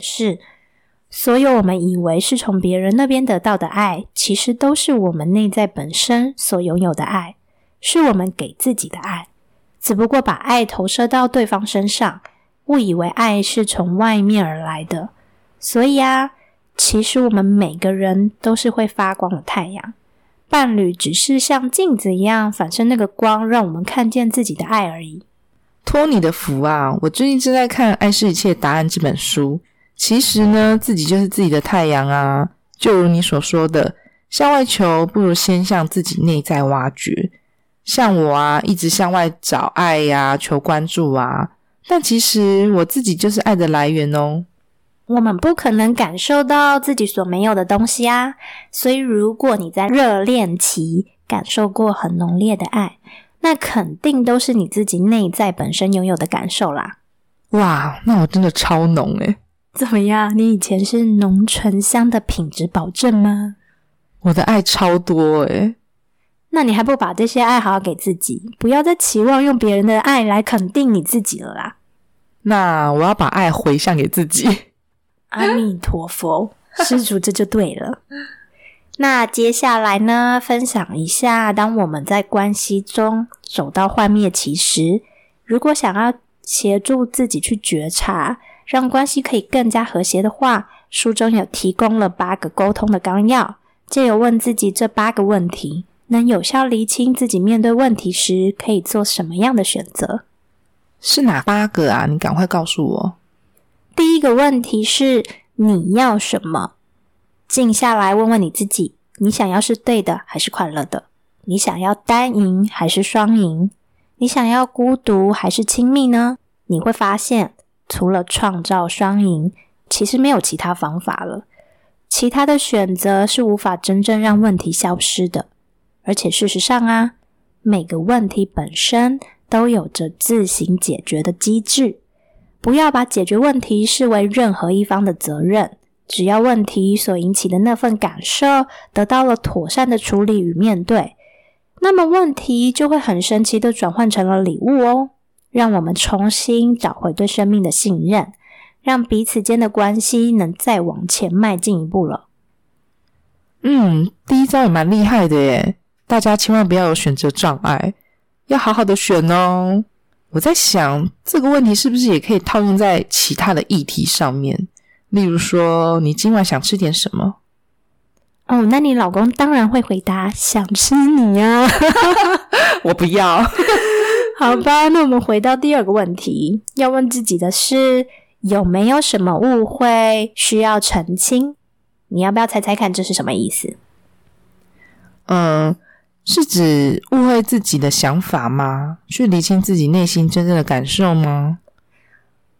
是所有我们以为是从别人那边得到的爱，其实都是我们内在本身所拥有的爱，是我们给自己的爱。只不过把爱投射到对方身上，误以为爱是从外面而来的。所以啊，其实我们每个人都是会发光的太阳，伴侣只是像镜子一样反射那个光，让我们看见自己的爱而已。托你的福啊！我最近正在看《爱是一切答案》这本书。其实呢，自己就是自己的太阳啊。就如你所说的，向外求不如先向自己内在挖掘。像我啊，一直向外找爱呀，求关注啊。但其实我自己就是爱的来源哦。我们不可能感受到自己所没有的东西啊。所以，如果你在热恋期感受过很浓烈的爱，那肯定都是你自己内在本身拥有的感受啦。哇，那我真的超浓诶怎么样？你以前是浓醇香的品质保证吗？我的爱超多诶那你还不把这些爱好给自己？不要再期望用别人的爱来肯定你自己了啦。那我要把爱回向给自己。阿弥陀佛，施主这就对了。那接下来呢？分享一下，当我们在关系中走到幻灭期时，如果想要协助自己去觉察，让关系可以更加和谐的话，书中有提供了八个沟通的纲要，借由问自己这八个问题，能有效厘清自己面对问题时可以做什么样的选择。是哪八个啊？你赶快告诉我。第一个问题是你要什么？静下来，问问你自己：你想要是对的，还是快乐的？你想要单赢还是双赢？你想要孤独还是亲密呢？你会发现，除了创造双赢，其实没有其他方法了。其他的选择是无法真正让问题消失的。而且事实上啊，每个问题本身都有着自行解决的机制。不要把解决问题视为任何一方的责任。只要问题所引起的那份感受得到了妥善的处理与面对，那么问题就会很神奇的转换成了礼物哦，让我们重新找回对生命的信任，让彼此间的关系能再往前迈进一步了。嗯，第一招也蛮厉害的耶，大家千万不要有选择障碍，要好好的选哦。我在想这个问题是不是也可以套用在其他的议题上面？例如说，你今晚想吃点什么？哦，那你老公当然会回答想吃你呀。我不要。好吧，那我们回到第二个问题，要问自己的是有没有什么误会需要澄清？你要不要猜猜看这是什么意思？嗯，是指误会自己的想法吗？去理清自己内心真正的感受吗？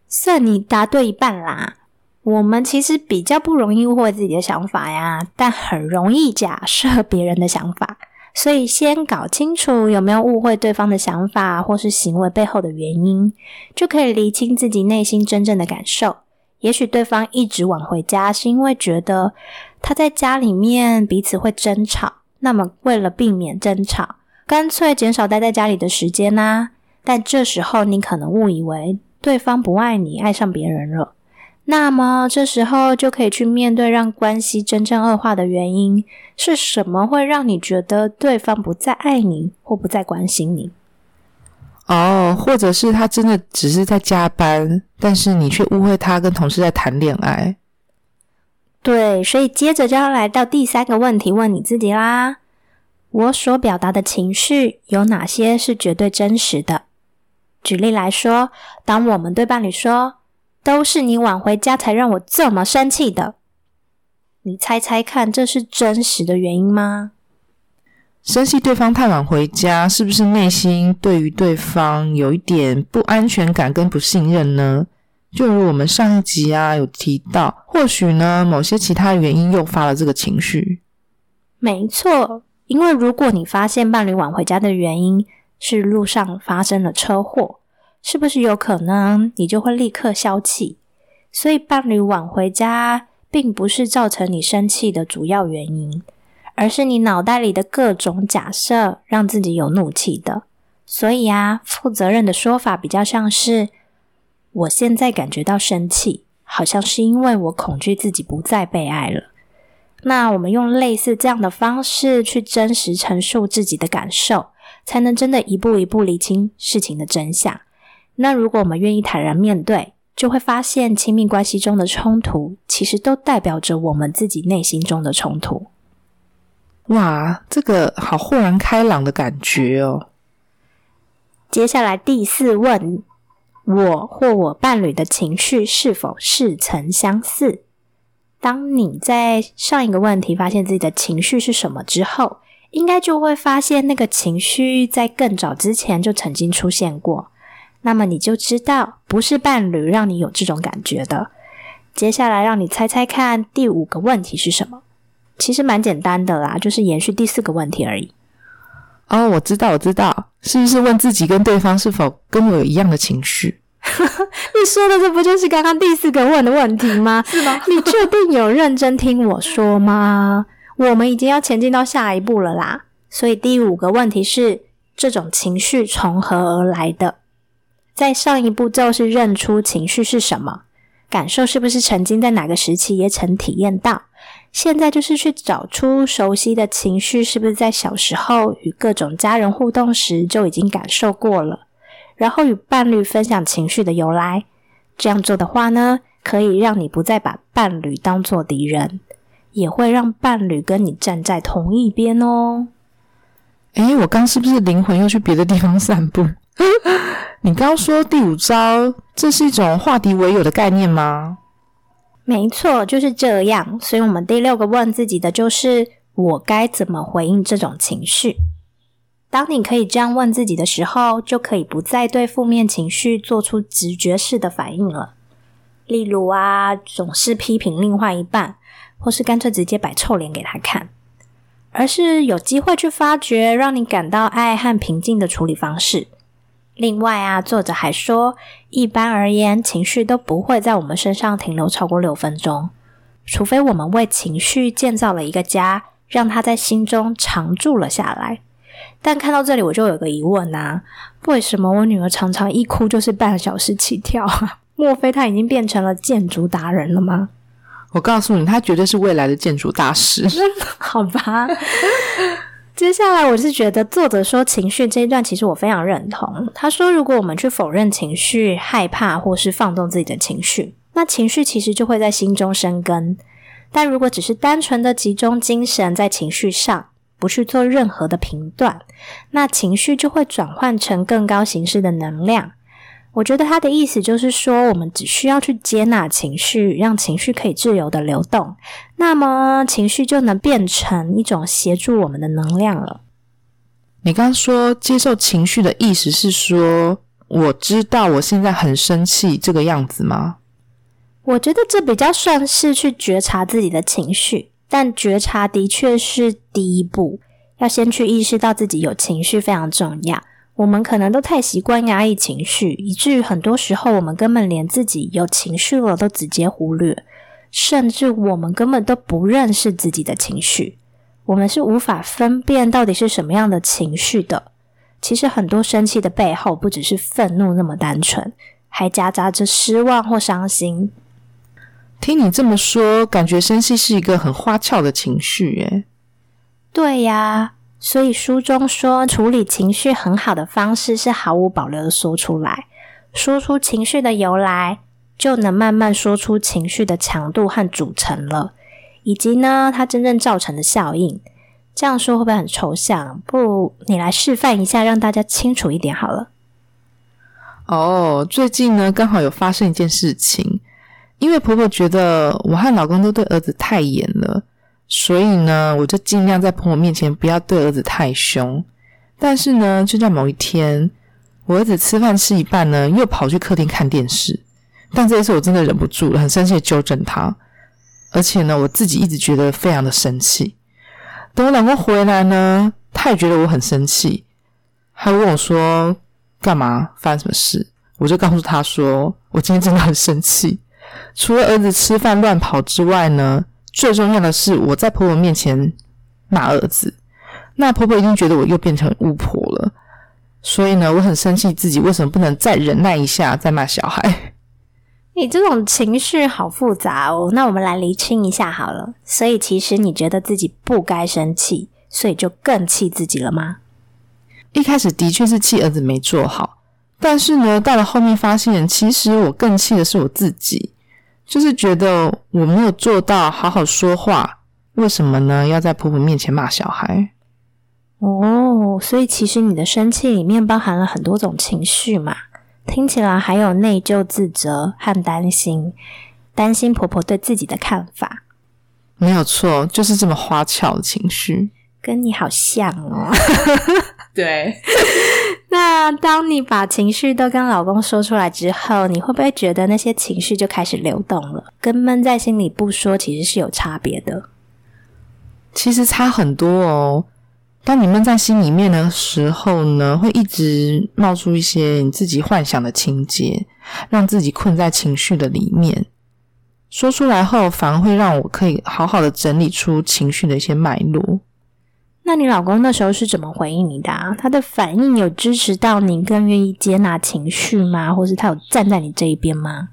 算你答对一半啦。我们其实比较不容易误会自己的想法呀，但很容易假设别人的想法。所以先搞清楚有没有误会对方的想法或是行为背后的原因，就可以厘清自己内心真正的感受。也许对方一直晚回家，是因为觉得他在家里面彼此会争吵。那么为了避免争吵，干脆减少待在家里的时间啦。但这时候你可能误以为对方不爱你，爱上别人了。那么这时候就可以去面对让关系真正恶化的原因是什么？会让你觉得对方不再爱你或不再关心你？哦，或者是他真的只是在加班，但是你却误会他跟同事在谈恋爱。对，所以接着就要来到第三个问题，问你自己啦：我所表达的情绪有哪些是绝对真实的？举例来说，当我们对伴侣说。都是你晚回家才让我这么生气的。你猜猜看，这是真实的原因吗？生气对方太晚回家，是不是内心对于对方有一点不安全感跟不信任呢？就如我们上一集啊有提到，或许呢某些其他原因诱发了这个情绪。没错，因为如果你发现伴侣晚回家的原因是路上发生了车祸。是不是有可能你就会立刻消气？所以伴侣晚回家，并不是造成你生气的主要原因，而是你脑袋里的各种假设让自己有怒气的。所以啊，负责任的说法比较像是：我现在感觉到生气，好像是因为我恐惧自己不再被爱了。那我们用类似这样的方式去真实陈述自己的感受，才能真的一步一步理清事情的真相。那如果我们愿意坦然面对，就会发现亲密关系中的冲突，其实都代表着我们自己内心中的冲突。哇，这个好豁然开朗的感觉哦！接下来第四问：我或我伴侣的情绪是否似曾相似？当你在上一个问题发现自己的情绪是什么之后，应该就会发现那个情绪在更早之前就曾经出现过。那么你就知道不是伴侣让你有这种感觉的。接下来让你猜猜看，第五个问题是什么？其实蛮简单的啦，就是延续第四个问题而已。哦，我知道，我知道，是不是问自己跟对方是否跟我有一样的情绪？你说的这不就是刚刚第四个问的问题吗？是吗？你确定有认真听我说吗？我们已经要前进到下一步了啦。所以第五个问题是：这种情绪从何而来的？在上一步骤是认出情绪是什么，感受是不是曾经在哪个时期也曾体验到？现在就是去找出熟悉的情绪，是不是在小时候与各种家人互动时就已经感受过了？然后与伴侣分享情绪的由来。这样做的话呢，可以让你不再把伴侣当做敌人，也会让伴侣跟你站在同一边哦。诶，我刚是不是灵魂又去别的地方散步？你刚说第五招，这是一种化敌为友的概念吗？没错，就是这样。所以，我们第六个问自己的就是：我该怎么回应这种情绪？当你可以这样问自己的时候，就可以不再对负面情绪做出直觉式的反应了。例如啊，总是批评另外一半，或是干脆直接摆臭脸给他看，而是有机会去发掘让你感到爱和平静的处理方式。另外啊，作者还说，一般而言，情绪都不会在我们身上停留超过六分钟，除非我们为情绪建造了一个家，让它在心中常住了下来。但看到这里，我就有个疑问啊：为什么我女儿常常一哭就是半小时起跳啊？莫非她已经变成了建筑达人了吗？我告诉你，她绝对是未来的建筑大师。好吧。接下来，我是觉得作者说情绪这一段，其实我非常认同。他说，如果我们去否认情绪、害怕或是放纵自己的情绪，那情绪其实就会在心中生根。但如果只是单纯的集中精神在情绪上，不去做任何的评断，那情绪就会转换成更高形式的能量。我觉得他的意思就是说，我们只需要去接纳情绪，让情绪可以自由的流动，那么情绪就能变成一种协助我们的能量了。你刚刚说接受情绪的意思是说，我知道我现在很生气这个样子吗？我觉得这比较算是去觉察自己的情绪，但觉察的确是第一步，要先去意识到自己有情绪非常重要。我们可能都太习惯压抑情绪，以至于很多时候我们根本连自己有情绪了都直接忽略，甚至我们根本都不认识自己的情绪。我们是无法分辨到底是什么样的情绪的。其实很多生气的背后不只是愤怒那么单纯，还夹杂着失望或伤心。听你这么说，感觉生气是一个很花俏的情绪，耶。对呀。所以书中说，处理情绪很好的方式是毫无保留的说出来，说出情绪的由来，就能慢慢说出情绪的强度和组成了，以及呢，它真正造成的效应。这样说会不会很抽象？不如你来示范一下，让大家清楚一点好了。哦，最近呢，刚好有发生一件事情，因为婆婆觉得我和老公都对儿子太严了。所以呢，我就尽量在朋友面前不要对儿子太凶。但是呢，就在某一天，我儿子吃饭吃一半呢，又跑去客厅看电视。但这一次我真的忍不住了，很生气的纠正他。而且呢，我自己一直觉得非常的生气。等我老公回来呢，他也觉得我很生气，还问我说：“干嘛？发生什么事？”我就告诉他说：“我今天真的很生气，除了儿子吃饭乱跑之外呢。”最重要的是，我在婆婆面前骂儿子，那婆婆一定觉得我又变成巫婆了，所以呢，我很生气自己为什么不能再忍耐一下再骂小孩。你这种情绪好复杂哦。那我们来厘清一下好了。所以其实你觉得自己不该生气，所以就更气自己了吗？一开始的确是气儿子没做好，但是呢，到了后面发现，其实我更气的是我自己，就是觉得我没有做到好好说话，为什么呢？要在婆婆面前骂小孩？哦，所以其实你的生气里面包含了很多种情绪嘛，听起来还有内疚、自责和担心，担心婆婆对自己的看法。没有错，就是这么花俏的情绪，跟你好像哦。对，那当你把情绪都跟老公说出来之后，你会不会觉得那些情绪就开始流动了？跟闷在心里不说，其实是有差别的。其实差很多哦。当你闷在心里面的时候呢，会一直冒出一些你自己幻想的情节，让自己困在情绪的里面。说出来后，反而会让我可以好好的整理出情绪的一些脉络。那你老公那时候是怎么回应你的？他的反应有支持到你，更愿意接纳情绪吗？或是他有站在你这一边吗？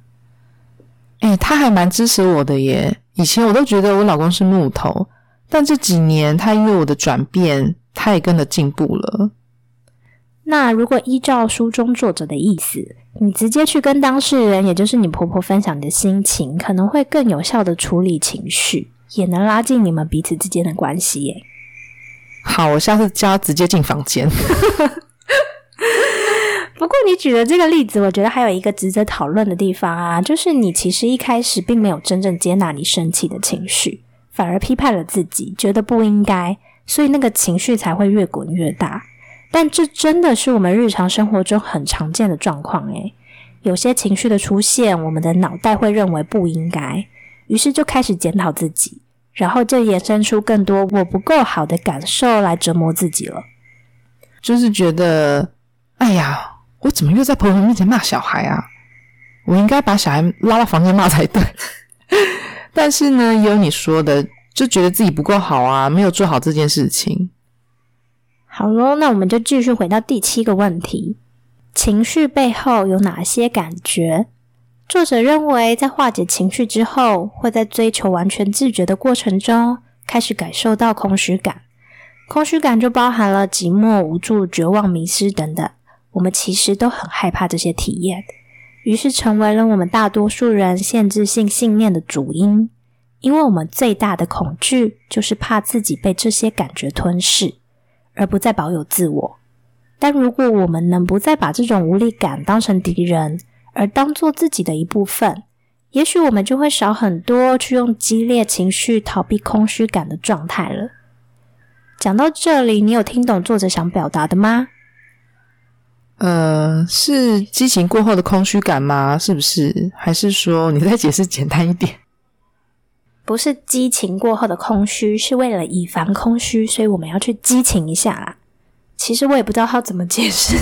哎，他还蛮支持我的耶。以前我都觉得我老公是木头，但这几年他因为我的转变，他也跟着进步了。那如果依照书中作者的意思，你直接去跟当事人，也就是你婆婆分享你的心情，可能会更有效的处理情绪，也能拉近你们彼此之间的关系耶。好，我下次叫他直接进房间。不过你举的这个例子，我觉得还有一个值得讨论的地方啊，就是你其实一开始并没有真正接纳你生气的情绪，反而批判了自己，觉得不应该，所以那个情绪才会越滚越大。但这真的是我们日常生活中很常见的状况诶，有些情绪的出现，我们的脑袋会认为不应该，于是就开始检讨自己。然后就衍生出更多我不够好的感受来折磨自己了，就是觉得，哎呀，我怎么又在朋友面前骂小孩啊？我应该把小孩拉到房间骂才对。但是呢，也有你说的，就觉得自己不够好啊，没有做好这件事情。好喽，那我们就继续回到第七个问题：情绪背后有哪些感觉？作者认为，在化解情绪之后，会在追求完全自觉的过程中，开始感受到空虚感。空虚感就包含了寂寞、无助、绝望、迷失等等。我们其实都很害怕这些体验，于是成为了我们大多数人限制性信念的主因。因为我们最大的恐惧，就是怕自己被这些感觉吞噬，而不再保有自我。但如果我们能不再把这种无力感当成敌人，而当做自己的一部分，也许我们就会少很多去用激烈情绪逃避空虚感的状态了。讲到这里，你有听懂作者想表达的吗？呃，是激情过后的空虚感吗？是不是？还是说你再解释简单一点？不是激情过后的空虚，是为了以防空虚，所以我们要去激情一下啦。其实我也不知道他怎么解释。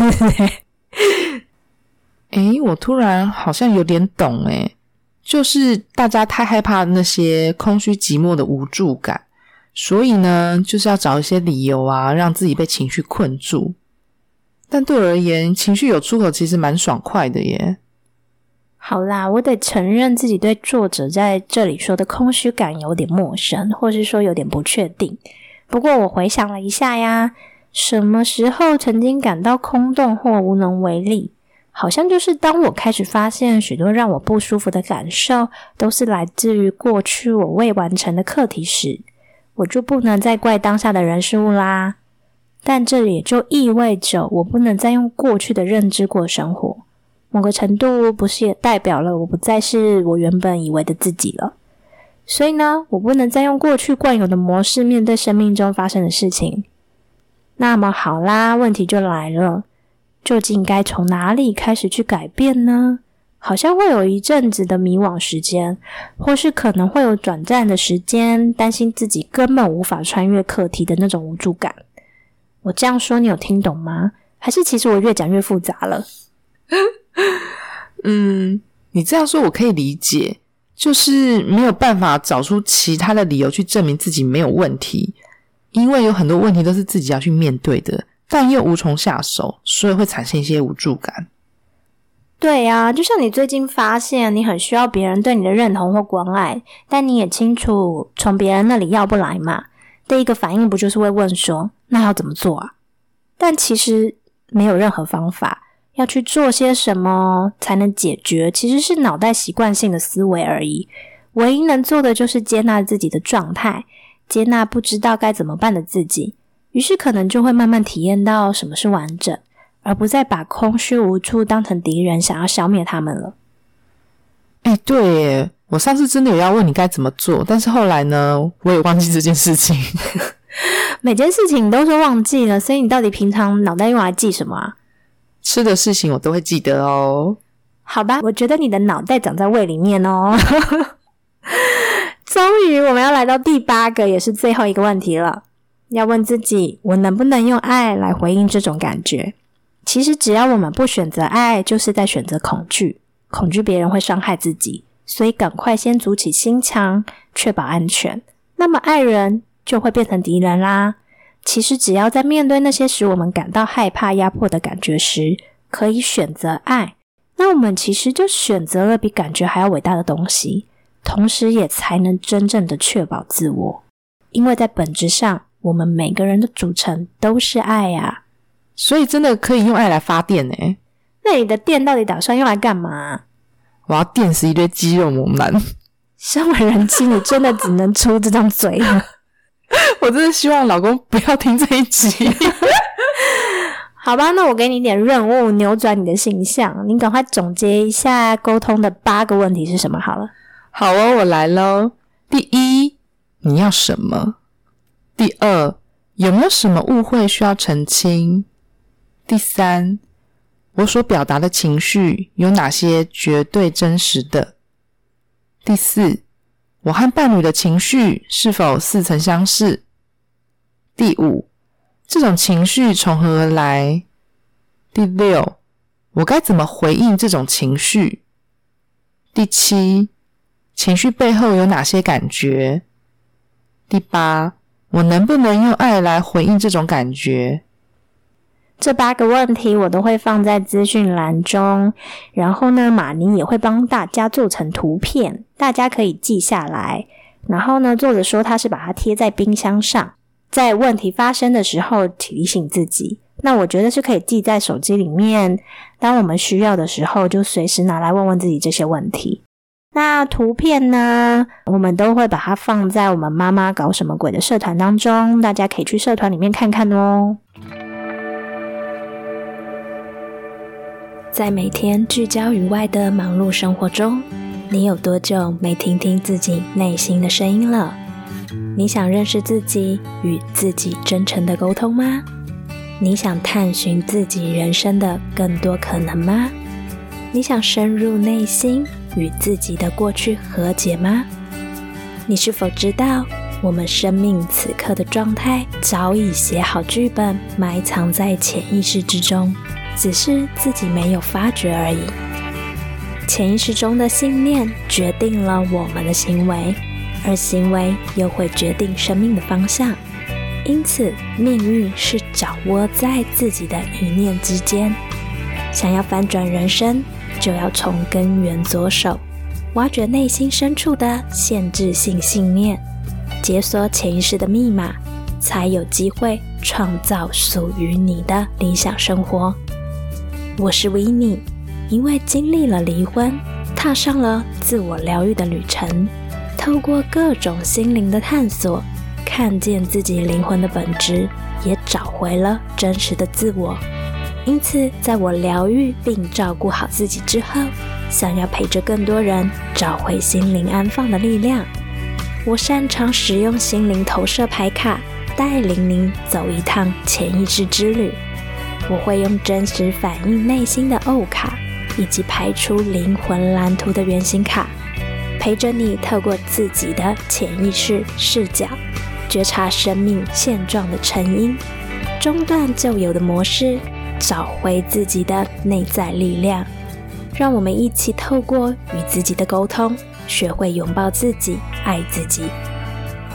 诶，我突然好像有点懂诶，就是大家太害怕那些空虚寂寞的无助感，所以呢，就是要找一些理由啊，让自己被情绪困住。但对我而言，情绪有出口其实蛮爽快的耶。好啦，我得承认自己对作者在这里说的空虚感有点陌生，或是说有点不确定。不过我回想了一下呀，什么时候曾经感到空洞或无能为力？好像就是当我开始发现许多让我不舒服的感受都是来自于过去我未完成的课题时，我就不能再怪当下的人事物啦。但这也就意味着我不能再用过去的认知过生活。某个程度，不是也代表了我不再是我原本以为的自己了？所以呢，我不能再用过去惯有的模式面对生命中发生的事情。那么好啦，问题就来了。究竟该从哪里开始去改变呢？好像会有一阵子的迷惘时间，或是可能会有短暂的时间，担心自己根本无法穿越课题的那种无助感。我这样说，你有听懂吗？还是其实我越讲越复杂了？嗯，你这样说我可以理解，就是没有办法找出其他的理由去证明自己没有问题，因为有很多问题都是自己要去面对的。但又无从下手，所以会产生一些无助感。对啊，就像你最近发现你很需要别人对你的认同或关爱，但你也清楚从别人那里要不来嘛。第一个反应不就是会问说，那要怎么做啊？但其实没有任何方法。要去做些什么才能解决？其实是脑袋习惯性的思维而已。唯一能做的就是接纳自己的状态，接纳不知道该怎么办的自己。于是可能就会慢慢体验到什么是完整，而不再把空虚无助当成敌人，想要消灭他们了。哎，对，我上次真的有要问你该怎么做，但是后来呢，我也忘记这件事情。每件事情你都说忘记了，所以你到底平常脑袋用来记什么啊？吃的事情我都会记得哦。好吧，我觉得你的脑袋长在胃里面哦。终于，我们要来到第八个，也是最后一个问题了。要问自己：我能不能用爱来回应这种感觉？其实，只要我们不选择爱，就是在选择恐惧。恐惧别人会伤害自己，所以赶快先筑起心墙，确保安全。那么，爱人就会变成敌人啦。其实，只要在面对那些使我们感到害怕、压迫的感觉时，可以选择爱，那我们其实就选择了比感觉还要伟大的东西，同时也才能真正的确保自我。因为在本质上，我们每个人的组成都是爱呀，所以真的可以用爱来发电呢。那你的电到底打算用来干嘛？我要电死一堆肌肉猛男。身为人妻，你真的只能出这张嘴了。我真的希望老公不要听这一集，好吧？那我给你一点任务，扭转你的形象。你赶快总结一下沟通的八个问题是什么？好了，好哦，我来喽。第一，你要什么？第二，有没有什么误会需要澄清？第三，我所表达的情绪有哪些绝对真实的？第四。我和伴侣的情绪是否似曾相识？第五，这种情绪从何而来？第六，我该怎么回应这种情绪？第七，情绪背后有哪些感觉？第八，我能不能用爱来回应这种感觉？这八个问题我都会放在资讯栏中，然后呢，马尼也会帮大家做成图片，大家可以记下来。然后呢，作者说他是把它贴在冰箱上，在问题发生的时候提醒自己。那我觉得是可以记在手机里面，当我们需要的时候就随时拿来问问自己这些问题。那图片呢，我们都会把它放在我们妈妈搞什么鬼的社团当中，大家可以去社团里面看看哦。在每天聚焦于外的忙碌生活中，你有多久没听听自己内心的声音了？你想认识自己，与自己真诚的沟通吗？你想探寻自己人生的更多可能吗？你想深入内心，与自己的过去和解吗？你是否知道，我们生命此刻的状态早已写好剧本，埋藏在潜意识之中？只是自己没有发觉而已。潜意识中的信念决定了我们的行为，而行为又会决定生命的方向。因此，命运是掌握在自己的一念之间。想要翻转人生，就要从根源着手，挖掘内心深处的限制性信念，解锁潜意识的密码，才有机会创造属于你的理想生活。我是维尼，因为经历了离婚，踏上了自我疗愈的旅程，透过各种心灵的探索，看见自己灵魂的本质，也找回了真实的自我。因此，在我疗愈并照顾好自己之后，想要陪着更多人找回心灵安放的力量，我擅长使用心灵投射牌卡，带领您走一趟潜意识之旅。我会用真实反映内心的欧卡，以及排出灵魂蓝图的原型卡，陪着你透过自己的潜意识视角，觉察生命现状的成因，中断旧有的模式，找回自己的内在力量。让我们一起透过与自己的沟通，学会拥抱自己，爱自己。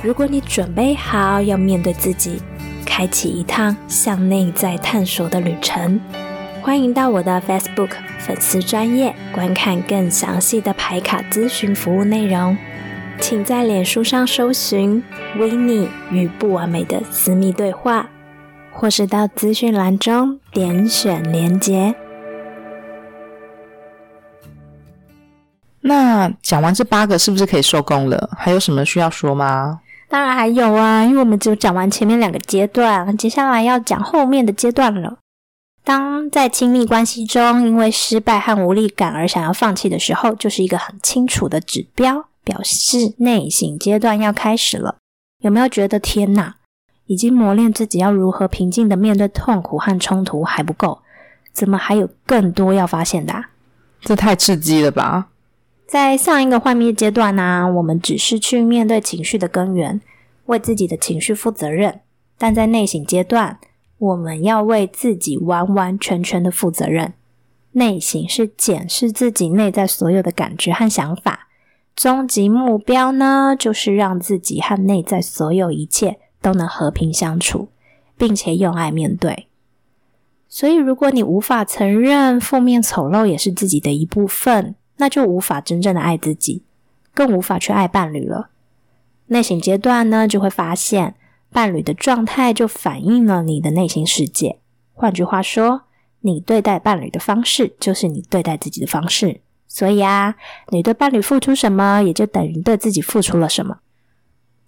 如果你准备好要面对自己。开启一趟向内在探索的旅程，欢迎到我的 Facebook 粉丝专业观看更详细的牌卡咨询服务内容。请在脸书上搜寻“维尼与不完美的私密对话”，或是到资讯栏中点选连结。那讲完这八个，是不是可以收工了？还有什么需要说吗？当然还有啊，因为我们只有讲完前面两个阶段，接下来要讲后面的阶段了。当在亲密关系中因为失败和无力感而想要放弃的时候，就是一个很清楚的指标，表示内省阶段要开始了。有没有觉得天哪，已经磨练自己要如何平静的面对痛苦和冲突还不够，怎么还有更多要发现的？这太刺激了吧！在上一个幻灭阶段呢，我们只是去面对情绪的根源，为自己的情绪负责任；但在内省阶段，我们要为自己完完全全的负责任。内省是检视自己内在所有的感觉和想法，终极目标呢，就是让自己和内在所有一切都能和平相处，并且用爱面对。所以，如果你无法承认负面丑陋也是自己的一部分，那就无法真正的爱自己，更无法去爱伴侣了。内省阶段呢，就会发现伴侣的状态就反映了你的内心世界。换句话说，你对待伴侣的方式，就是你对待自己的方式。所以啊，你对伴侣付出什么，也就等于对自己付出了什么。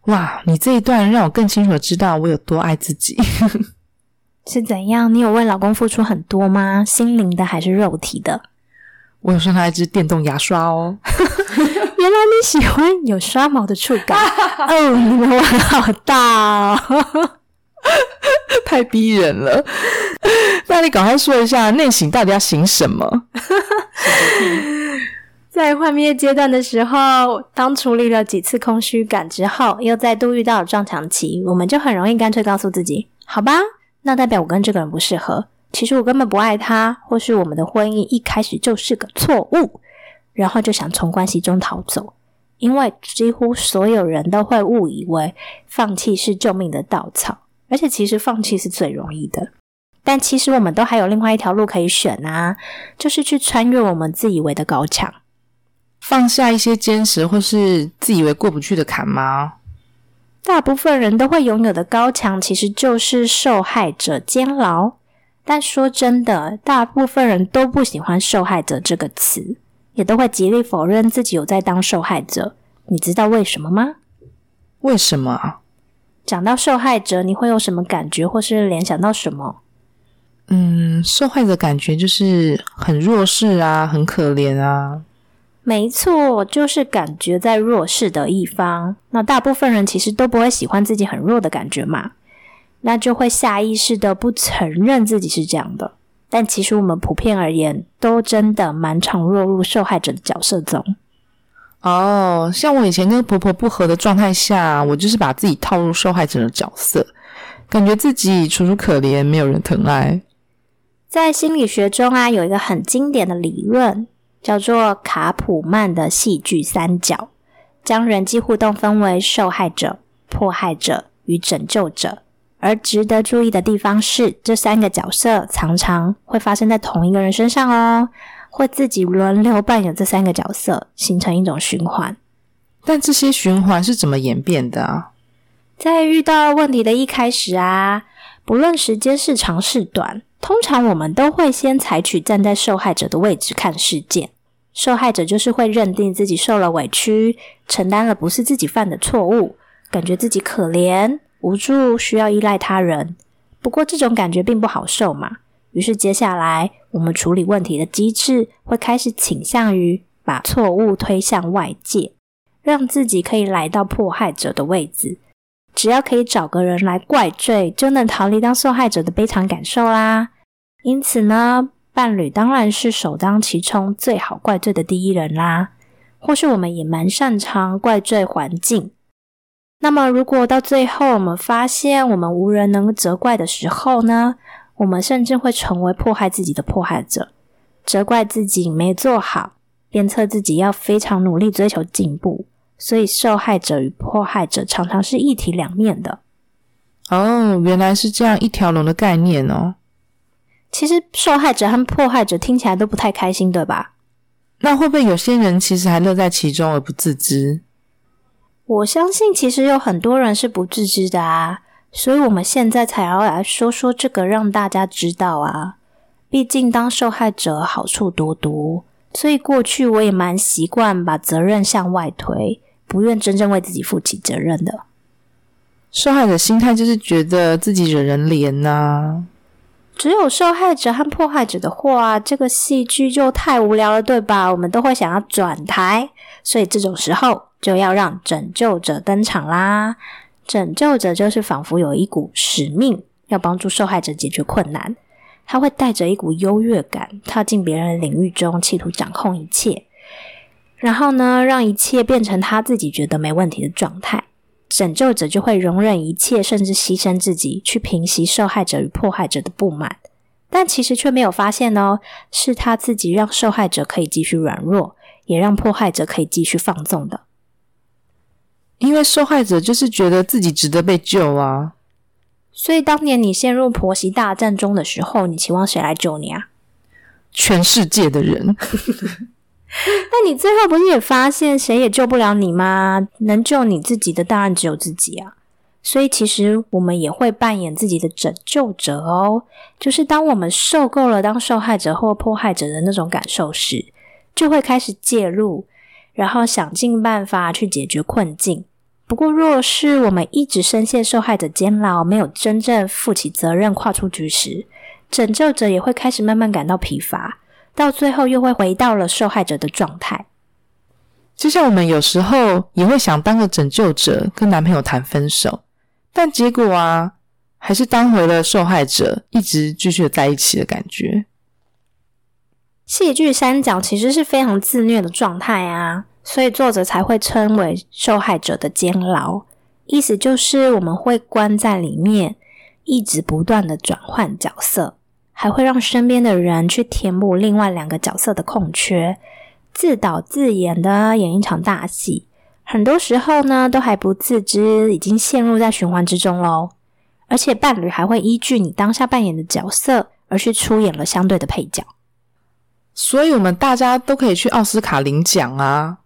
哇，你这一段让我更清楚的知道我有多爱自己。是怎样？你有为老公付出很多吗？心灵的还是肉体的？我有送他一支电动牙刷哦。原来你喜欢有刷毛的触感哦，你的碗好大哦，太逼人了。那你赶快说一下内省到底要醒什么？在幻灭阶段的时候，当处理了几次空虚感之后，又再度遇到撞墙期，我们就很容易干脆告诉自己：好吧，那代表我跟这个人不适合。其实我根本不爱他，或是我们的婚姻一开始就是个错误，然后就想从关系中逃走。因为几乎所有人都会误以为放弃是救命的稻草，而且其实放弃是最容易的。但其实我们都还有另外一条路可以选啊，就是去穿越我们自以为的高墙，放下一些坚持或是自以为过不去的坎吗？大部分人都会拥有的高墙，其实就是受害者监牢。但说真的，大部分人都不喜欢“受害者”这个词，也都会极力否认自己有在当受害者。你知道为什么吗？为什么？讲到受害者，你会有什么感觉，或是联想到什么？嗯，受害者感觉就是很弱势啊，很可怜啊。没错，就是感觉在弱势的一方。那大部分人其实都不会喜欢自己很弱的感觉嘛。那就会下意识的不承认自己是这样的，但其实我们普遍而言，都真的蛮常落入受害者的角色中。哦，像我以前跟婆婆不和的状态下，我就是把自己套入受害者的角色，感觉自己楚楚可怜，没有人疼爱。在心理学中啊，有一个很经典的理论，叫做卡普曼的戏剧三角，将人际互动分为受害者、迫害者与拯救者。而值得注意的地方是，这三个角色常常会发生在同一个人身上哦，会自己轮流扮演这三个角色，形成一种循环。但这些循环是怎么演变的啊？在遇到问题的一开始啊，不论时间是长是短，通常我们都会先采取站在受害者的位置看事件。受害者就是会认定自己受了委屈，承担了不是自己犯的错误，感觉自己可怜。无助，需要依赖他人。不过这种感觉并不好受嘛。于是接下来，我们处理问题的机制会开始倾向于把错误推向外界，让自己可以来到迫害者的位置。只要可以找个人来怪罪，就能逃离当受害者的悲惨感受啦。因此呢，伴侣当然是首当其冲、最好怪罪的第一人啦。或是我们也蛮擅长怪罪环境。那么，如果到最后我们发现我们无人能责怪的时候呢？我们甚至会成为迫害自己的迫害者，责怪自己没做好，鞭策自己要非常努力追求进步。所以，受害者与迫害者常常是一体两面的。哦，原来是这样一条龙的概念哦。其实受害者和迫害者听起来都不太开心，对吧？那会不会有些人其实还乐在其中而不自知？我相信其实有很多人是不自知的啊，所以我们现在才要来说说这个，让大家知道啊。毕竟当受害者好处多多，所以过去我也蛮习惯把责任向外推，不愿真正为自己负起责任的。受害者心态就是觉得自己惹人怜呐。只有受害者和迫害者的话，这个戏剧就太无聊了，对吧？我们都会想要转台，所以这种时候就要让拯救者登场啦。拯救者就是仿佛有一股使命，要帮助受害者解决困难。他会带着一股优越感，踏进别人的领域中，企图掌控一切，然后呢，让一切变成他自己觉得没问题的状态。拯救者就会容忍一切，甚至牺牲自己，去平息受害者与迫害者的不满。但其实却没有发现哦，是他自己让受害者可以继续软弱，也让迫害者可以继续放纵的。因为受害者就是觉得自己值得被救啊。所以当年你陷入婆媳大战中的时候，你期望谁来救你啊？全世界的人。但你最后不是也发现谁也救不了你吗？能救你自己的当然只有自己啊！所以其实我们也会扮演自己的拯救者哦。就是当我们受够了当受害者或迫害者的那种感受时，就会开始介入，然后想尽办法去解决困境。不过，若是我们一直深陷受害者监牢，没有真正负起责任、跨出局时，拯救者也会开始慢慢感到疲乏。到最后又会回到了受害者的状态，就像我们有时候也会想当个拯救者，跟男朋友谈分手，但结果啊，还是当回了受害者，一直继续在一起的感觉。戏剧三角其实是非常自虐的状态啊，所以作者才会称为受害者的监牢，意思就是我们会关在里面，一直不断的转换角色。还会让身边的人去填补另外两个角色的空缺，自导自演的演一场大戏，很多时候呢都还不自知已经陷入在循环之中喽。而且伴侣还会依据你当下扮演的角色而去出演了相对的配角，所以我们大家都可以去奥斯卡领奖啊。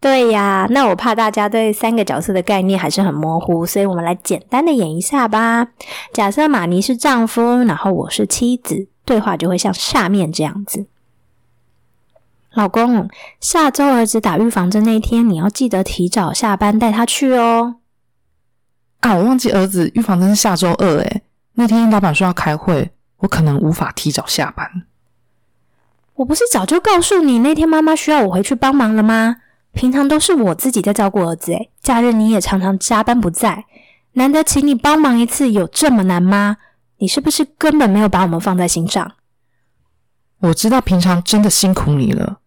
对呀，那我怕大家对三个角色的概念还是很模糊，所以我们来简单的演一下吧。假设马尼是丈夫，然后我是妻子，对话就会像下面这样子：老公，下周儿子打预防针那天，你要记得提早下班带他去哦。啊，我忘记儿子预防针是下周二，诶那天老板说要开会，我可能无法提早下班。我不是早就告诉你那天妈妈需要我回去帮忙了吗？平常都是我自己在照顾儿子，诶假日你也常常加班不在，难得请你帮忙一次，有这么难吗？你是不是根本没有把我们放在心上？我知道平常真的辛苦你了，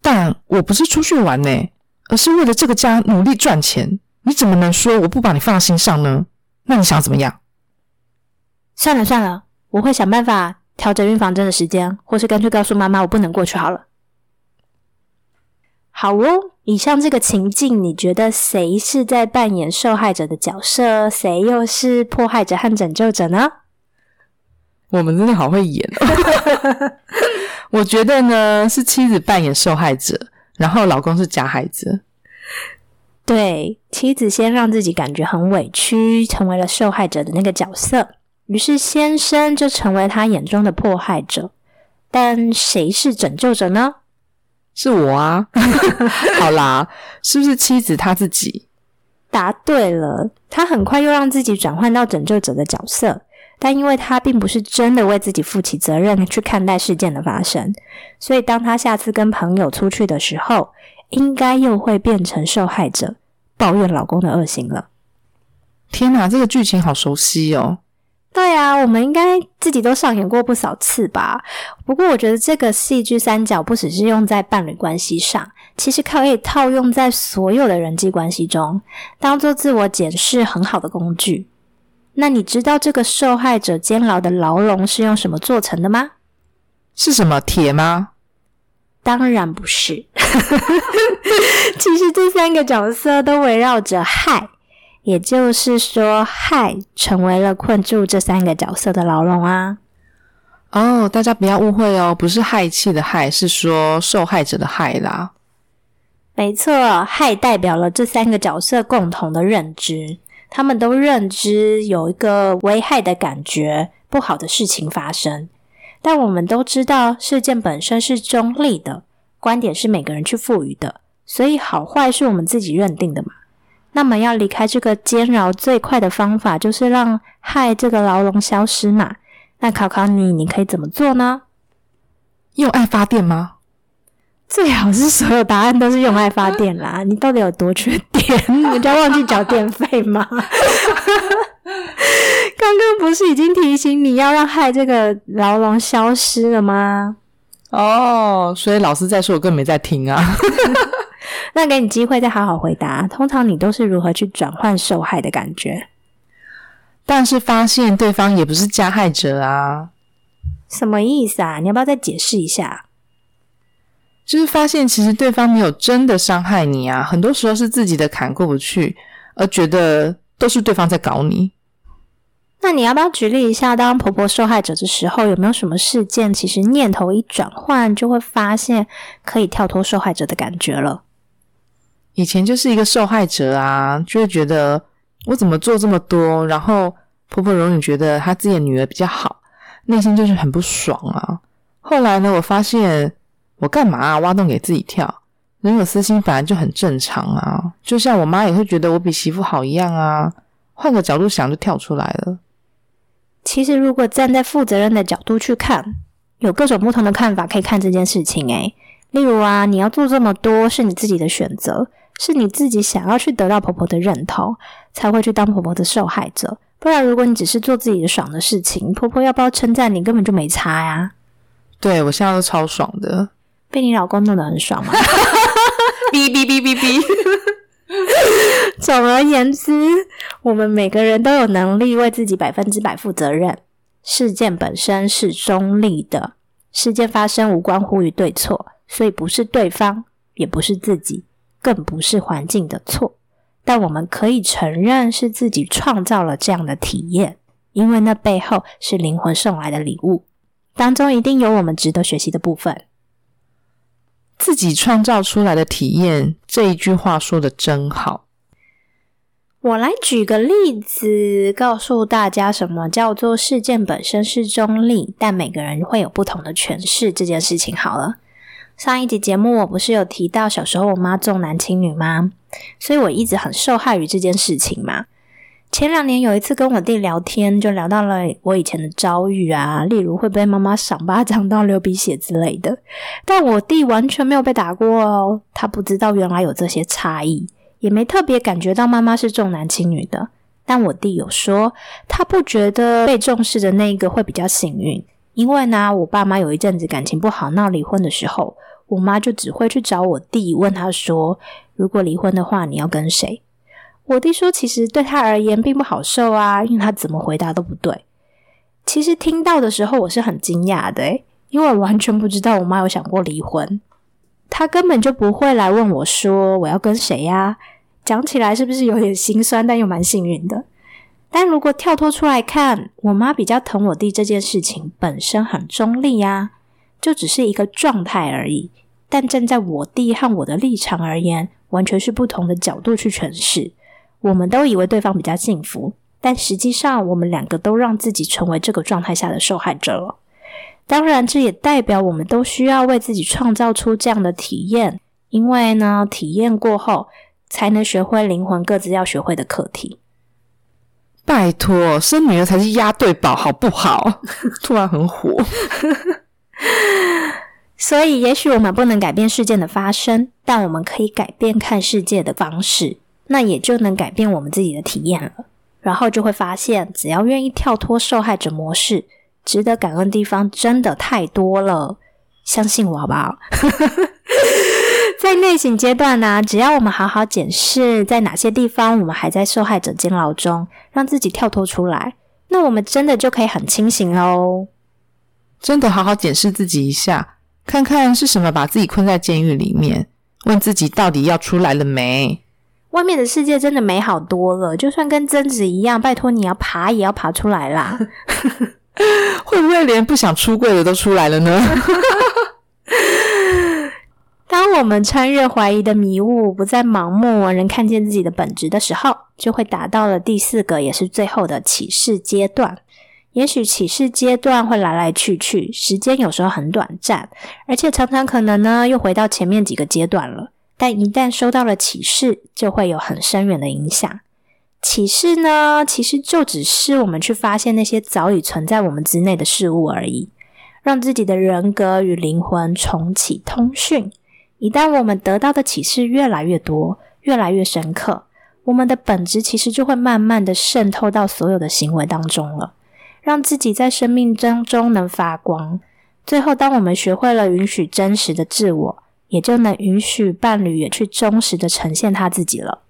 但我不是出去玩呢，而是为了这个家努力赚钱。你怎么能说我不把你放在心上呢？那你想怎么样？算了算了，我会想办法调整孕房针的时间，或是干脆告诉妈妈我不能过去好了。好哦，以上这个情境，你觉得谁是在扮演受害者的角色，谁又是迫害者和拯救者呢？我们真的好会演。我觉得呢，是妻子扮演受害者，然后老公是假孩子。对，妻子先让自己感觉很委屈，成为了受害者的那个角色，于是先生就成为他眼中的迫害者。但谁是拯救者呢？是我啊，好啦，是不是妻子她自己答对了？她很快又让自己转换到拯救者的角色，但因为她并不是真的为自己负起责任去看待事件的发生，所以当她下次跟朋友出去的时候，应该又会变成受害者，抱怨老公的恶行了。天哪，这个剧情好熟悉哦！对啊，我们应该自己都上演过不少次吧。不过，我觉得这个戏剧三角不只是用在伴侣关系上，其实可以套用在所有的人际关系中，当做自我检视很好的工具。那你知道这个受害者监牢的牢笼是用什么做成的吗？是什么铁吗？当然不是。其实这三个角色都围绕着害。也就是说，害成为了困住这三个角色的牢笼啊！哦，大家不要误会哦，不是害气的害，是说受害者的害啦。没错，害代表了这三个角色共同的认知，他们都认知有一个危害的感觉，不好的事情发生。但我们都知道，事件本身是中立的，观点是每个人去赋予的，所以好坏是我们自己认定的嘛。那么要离开这个煎熬，最快的方法就是让害这个牢笼消失嘛。那考考你，你可以怎么做呢？用爱发电吗？最好是所有答案都是用爱发电啦！你到底有多缺电？人家忘记缴电费吗？刚刚不是已经提醒你要让害这个牢笼消失了吗？哦，所以老师在说，我根本没在听啊。那给你机会再好好回答。通常你都是如何去转换受害的感觉？但是发现对方也不是加害者啊？什么意思啊？你要不要再解释一下？就是发现，其实对方没有真的伤害你啊，很多时候是自己的坎过不去，而觉得都是对方在搞你。那你要不要举例一下，当婆婆受害者的时候，有没有什么事件，其实念头一转换，就会发现可以跳脱受害者的感觉了？以前就是一个受害者啊，就会觉得我怎么做这么多，然后婆婆容易觉得她自己的女儿比较好，内心就是很不爽啊。后来呢，我发现。我干嘛啊？挖洞给自己跳？人有私心本来就很正常啊，就像我妈也会觉得我比媳妇好一样啊。换个角度想，就跳出来了。其实，如果站在负责任的角度去看，有各种不同的看法可以看这件事情。诶，例如啊，你要做这么多是你自己的选择，是你自己想要去得到婆婆的认同，才会去当婆婆的受害者。不然，如果你只是做自己的爽的事情，婆婆要不要称赞你，根本就没差呀。对我现在都超爽的。被你老公弄得很爽吗？哔哔哔哔哔。总而言之，我们每个人都有能力为自己百分之百负责任。事件本身是中立的，事件发生无关乎于对错，所以不是对方，也不是自己，更不是环境的错。但我们可以承认是自己创造了这样的体验，因为那背后是灵魂送来的礼物，当中一定有我们值得学习的部分。自己创造出来的体验，这一句话说的真好。我来举个例子，告诉大家什么叫做事件本身是中立，但每个人会有不同的诠释这件事情。好了，上一集节目我不是有提到小时候我妈重男轻女吗？所以我一直很受害于这件事情嘛。前两年有一次跟我弟聊天，就聊到了我以前的遭遇啊，例如会被妈妈赏巴掌到流鼻血之类的。但我弟完全没有被打过哦，他不知道原来有这些差异，也没特别感觉到妈妈是重男轻女的。但我弟有说，他不觉得被重视的那一个会比较幸运，因为呢，我爸妈有一阵子感情不好，闹离婚的时候，我妈就只会去找我弟，问他说：“如果离婚的话，你要跟谁？”我弟说：“其实对他而言并不好受啊，因为他怎么回答都不对。”其实听到的时候，我是很惊讶的，因为我完全不知道我妈有想过离婚。他根本就不会来问我说我要跟谁呀？讲起来是不是有点心酸，但又蛮幸运的？但如果跳脱出来看，我妈比较疼我弟这件事情本身很中立呀，就只是一个状态而已。但站在我弟和我的立场而言，完全是不同的角度去诠释。我们都以为对方比较幸福，但实际上我们两个都让自己成为这个状态下的受害者了。当然，这也代表我们都需要为自己创造出这样的体验，因为呢，体验过后才能学会灵魂各自要学会的课题。拜托，生女儿才是押对宝，好不好？突然很火。所以，也许我们不能改变事件的发生，但我们可以改变看世界的方式。那也就能改变我们自己的体验了，然后就会发现，只要愿意跳脱受害者模式，值得感恩地方真的太多了。相信我好不好？在内省阶段呢，只要我们好好检视在哪些地方我们还在受害者监牢中，让自己跳脱出来，那我们真的就可以很清醒喽。真的好好检视自己一下，看看是什么把自己困在监狱里面，问自己到底要出来了没。外面的世界真的美好多了，就算跟贞子一样，拜托你要爬也要爬出来啦。会不会连不想出柜的都出来了呢？当我们穿越怀疑的迷雾，不再盲目，仍看见自己的本质的时候，就会达到了第四个，也是最后的启示阶段。也许启示阶段会来来去去，时间有时候很短暂，而且常常可能呢又回到前面几个阶段了。但一旦收到了启示，就会有很深远的影响。启示呢，其实就只是我们去发现那些早已存在我们之内的事物而已，让自己的人格与灵魂重启通讯。一旦我们得到的启示越来越多，越来越深刻，我们的本质其实就会慢慢的渗透到所有的行为当中了。让自己在生命当中能发光，最后，当我们学会了允许真实的自我，也就能允许伴侣也去忠实的呈现他自己了。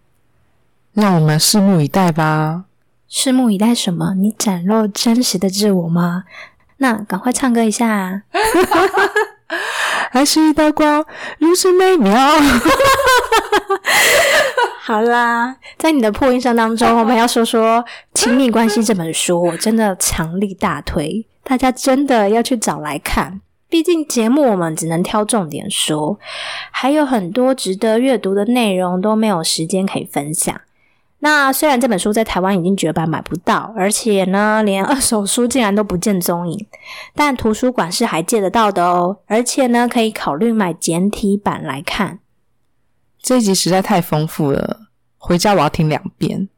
让我们拭目以待吧！拭目以待什么？你展露真实的自我吗？那赶快唱歌一下！还是一道光，如此美妙。好啦，在你的破音声当中，我们要说说《亲密关系》这本书，我真的强力大推，大家真的要去找来看。毕竟节目我们只能挑重点说，还有很多值得阅读的内容都没有时间可以分享。那虽然这本书在台湾已经绝版买不到，而且呢，连二手书竟然都不见踪影，但图书馆是还借得到的哦。而且呢，可以考虑买简体版来看。这一集实在太丰富了，回家我要听两遍。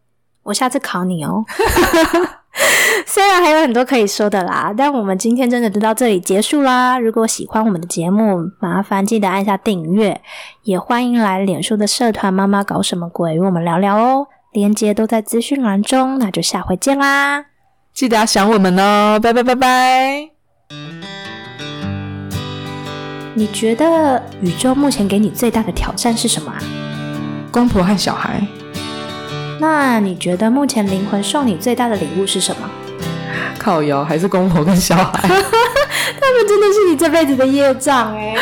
我下次考你哦。虽然还有很多可以说的啦，但我们今天真的就到这里结束啦。如果喜欢我们的节目，麻烦记得按下订阅，也欢迎来脸书的社团“妈妈搞什么鬼”与我们聊聊哦。链接都在资讯栏中，那就下回见啦！记得要想我们哦，拜拜拜拜。你觉得宇宙目前给你最大的挑战是什么啊？公婆和小孩。那你觉得目前灵魂送你最大的礼物是什么？靠摇还是公婆跟小孩？他们真的是你这辈子的业障哎。